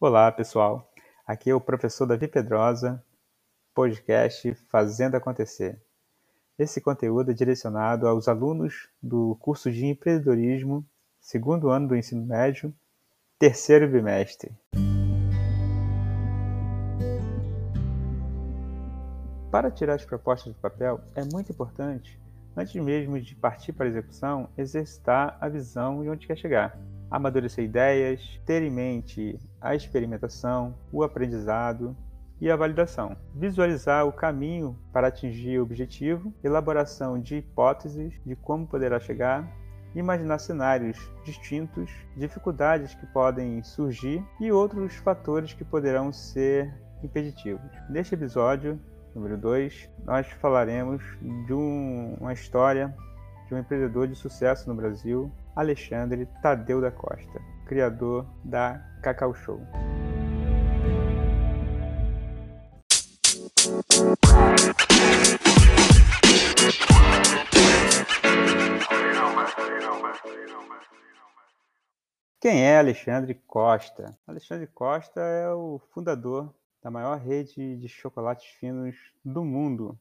Olá, pessoal. Aqui é o professor Davi Pedrosa, podcast Fazendo Acontecer. Esse conteúdo é direcionado aos alunos do curso de empreendedorismo, segundo ano do ensino médio, terceiro bimestre. Para tirar as propostas do papel, é muito importante, antes mesmo de partir para a execução, exercitar a visão e onde quer chegar. Amadurecer ideias, ter em mente a experimentação, o aprendizado, e a validação. Visualizar o caminho para atingir o objetivo, elaboração de hipóteses de como poderá chegar, imaginar cenários distintos, dificuldades que podem surgir e outros fatores que poderão ser impeditivos. Neste episódio, número 2, nós falaremos de um, uma história de um empreendedor de sucesso no Brasil, Alexandre Tadeu da Costa, criador da Cacau Show. Quem é Alexandre Costa? Alexandre Costa é o fundador da maior rede de chocolates finos do mundo,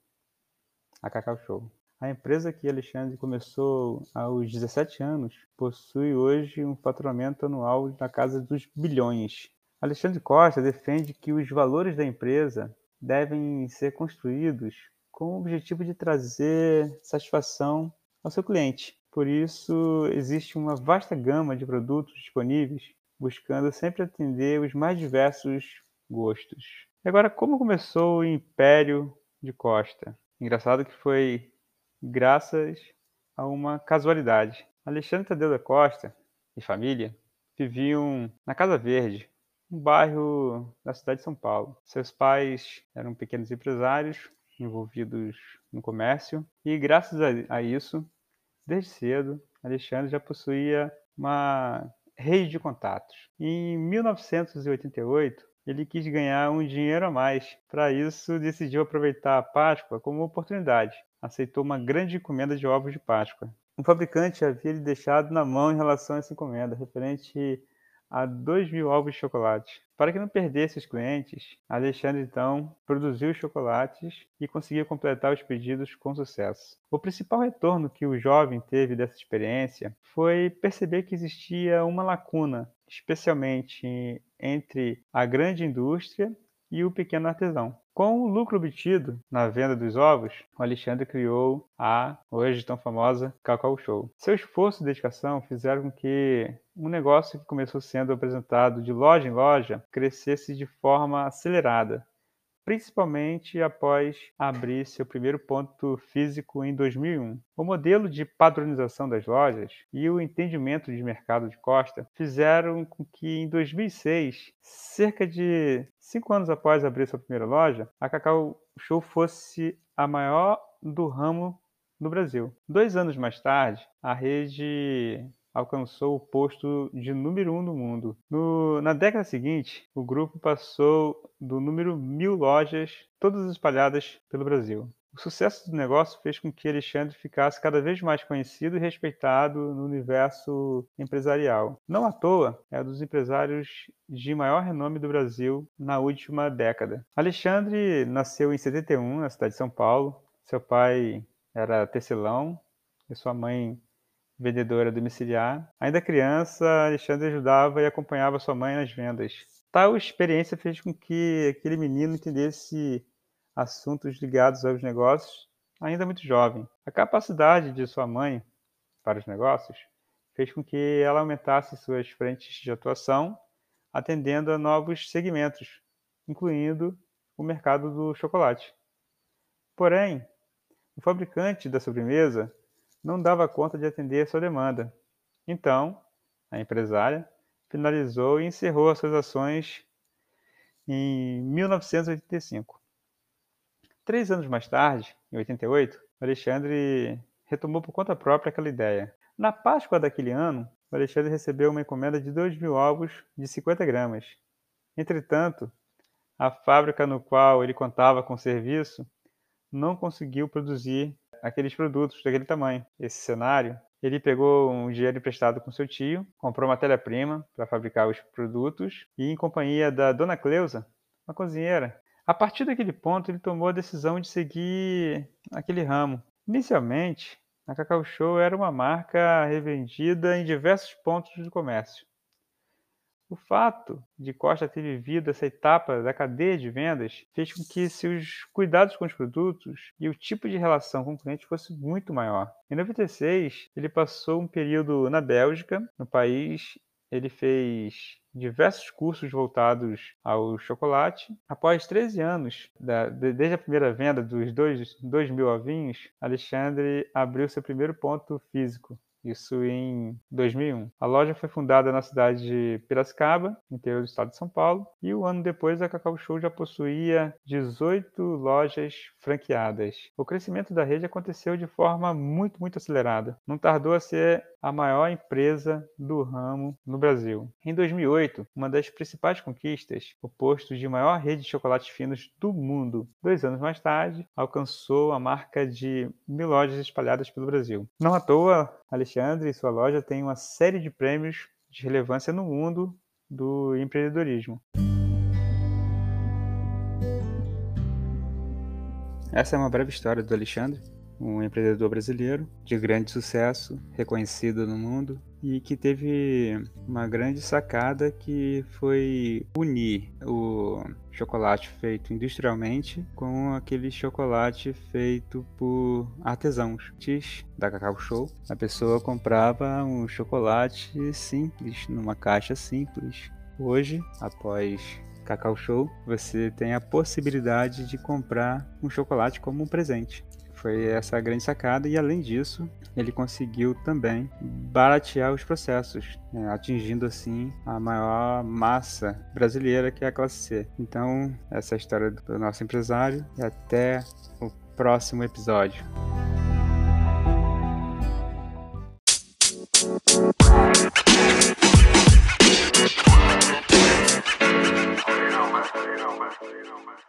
a Cacau Show. A empresa que Alexandre começou aos 17 anos possui hoje um faturamento anual na casa dos bilhões. Alexandre Costa defende que os valores da empresa devem ser construídos com o objetivo de trazer satisfação ao seu cliente. Por isso, existe uma vasta gama de produtos disponíveis, buscando sempre atender os mais diversos gostos. E agora, como começou o Império de Costa? Engraçado que foi graças a uma casualidade. Alexandre Tadeu da Costa e família viviam na Casa Verde, um bairro da cidade de São Paulo. Seus pais eram pequenos empresários envolvidos no comércio e graças a, a isso Desde cedo, Alexandre já possuía uma rede de contatos. Em 1988, ele quis ganhar um dinheiro a mais. Para isso, decidiu aproveitar a Páscoa como oportunidade. Aceitou uma grande encomenda de ovos de Páscoa. Um fabricante havia lhe deixado na mão em relação a essa encomenda, referente a 2 mil ovos de chocolate. Para que não perdesse os clientes, Alexandre então produziu os chocolates e conseguiu completar os pedidos com sucesso. O principal retorno que o jovem teve dessa experiência foi perceber que existia uma lacuna, especialmente entre a grande indústria e o pequeno artesão. Com o lucro obtido na venda dos ovos, o Alexandre criou a hoje tão famosa Cacau Show. Seu esforço e dedicação fizeram com que um negócio que começou sendo apresentado de loja em loja crescesse de forma acelerada, principalmente após abrir seu primeiro ponto físico em 2001. O modelo de padronização das lojas e o entendimento de mercado de Costa fizeram com que em 2006, cerca de cinco anos após abrir sua primeira loja, a Cacau Show fosse a maior do ramo no Brasil. Dois anos mais tarde, a rede alcançou o posto de número um no mundo. No, na década seguinte, o grupo passou do número mil lojas, todas espalhadas pelo Brasil. O sucesso do negócio fez com que Alexandre ficasse cada vez mais conhecido e respeitado no universo empresarial. Não à toa, é um dos empresários de maior renome do Brasil na última década. Alexandre nasceu em 71, na cidade de São Paulo. Seu pai era tecelão e sua mãe vendedora domiciliar. Ainda criança, Alexandre ajudava e acompanhava sua mãe nas vendas. Tal experiência fez com que aquele menino entendesse assuntos ligados aos negócios ainda muito jovem. A capacidade de sua mãe para os negócios fez com que ela aumentasse suas frentes de atuação, atendendo a novos segmentos, incluindo o mercado do chocolate. Porém, o fabricante da sobremesa não dava conta de atender sua demanda. Então, a empresária finalizou e encerrou as suas ações em 1985. Três anos mais tarde, em 88, Alexandre retomou por conta própria aquela ideia. Na Páscoa daquele ano, Alexandre recebeu uma encomenda de 2 mil ovos de 50 gramas. Entretanto, a fábrica no qual ele contava com serviço não conseguiu produzir aqueles produtos daquele tamanho. Esse cenário, ele pegou um dinheiro emprestado com seu tio, comprou matéria-prima para fabricar os produtos e, em companhia da dona Cleusa, uma cozinheira, a partir daquele ponto ele tomou a decisão de seguir aquele ramo. Inicialmente, a Cacau Show era uma marca revendida em diversos pontos do comércio. O fato de Costa ter vivido essa etapa da cadeia de vendas fez com que seus cuidados com os produtos e o tipo de relação com o cliente fosse muito maior. Em 96, ele passou um período na Bélgica, no país ele fez diversos cursos voltados ao chocolate. Após 13 anos, da, desde a primeira venda dos 2 mil ovinhos, Alexandre abriu seu primeiro ponto físico isso em 2001. A loja foi fundada na cidade de Piracicaba, interior do estado de São Paulo, e um ano depois a Cacau Show já possuía 18 lojas franqueadas. O crescimento da rede aconteceu de forma muito, muito acelerada. Não tardou a ser a maior empresa do ramo no Brasil. Em 2008, uma das principais conquistas, o posto de maior rede de chocolates finos do mundo. Dois anos mais tarde, alcançou a marca de mil lojas espalhadas pelo Brasil. Não à toa, Alexandre e sua loja têm uma série de prêmios de relevância no mundo do empreendedorismo. Essa é uma breve história do Alexandre, um empreendedor brasileiro de grande sucesso, reconhecido no mundo e que teve uma grande sacada que foi unir o chocolate feito industrialmente com aquele chocolate feito por artesãos. Antes da Cacau Show, a pessoa comprava um chocolate simples, numa caixa simples. Hoje, após Cacau Show, você tem a possibilidade de comprar um chocolate como um presente. Foi essa a grande sacada, e além disso, ele conseguiu também baratear os processos, né, atingindo assim a maior massa brasileira que é a classe C. Então, essa é a história do nosso empresário, e até o próximo episódio. you know, man.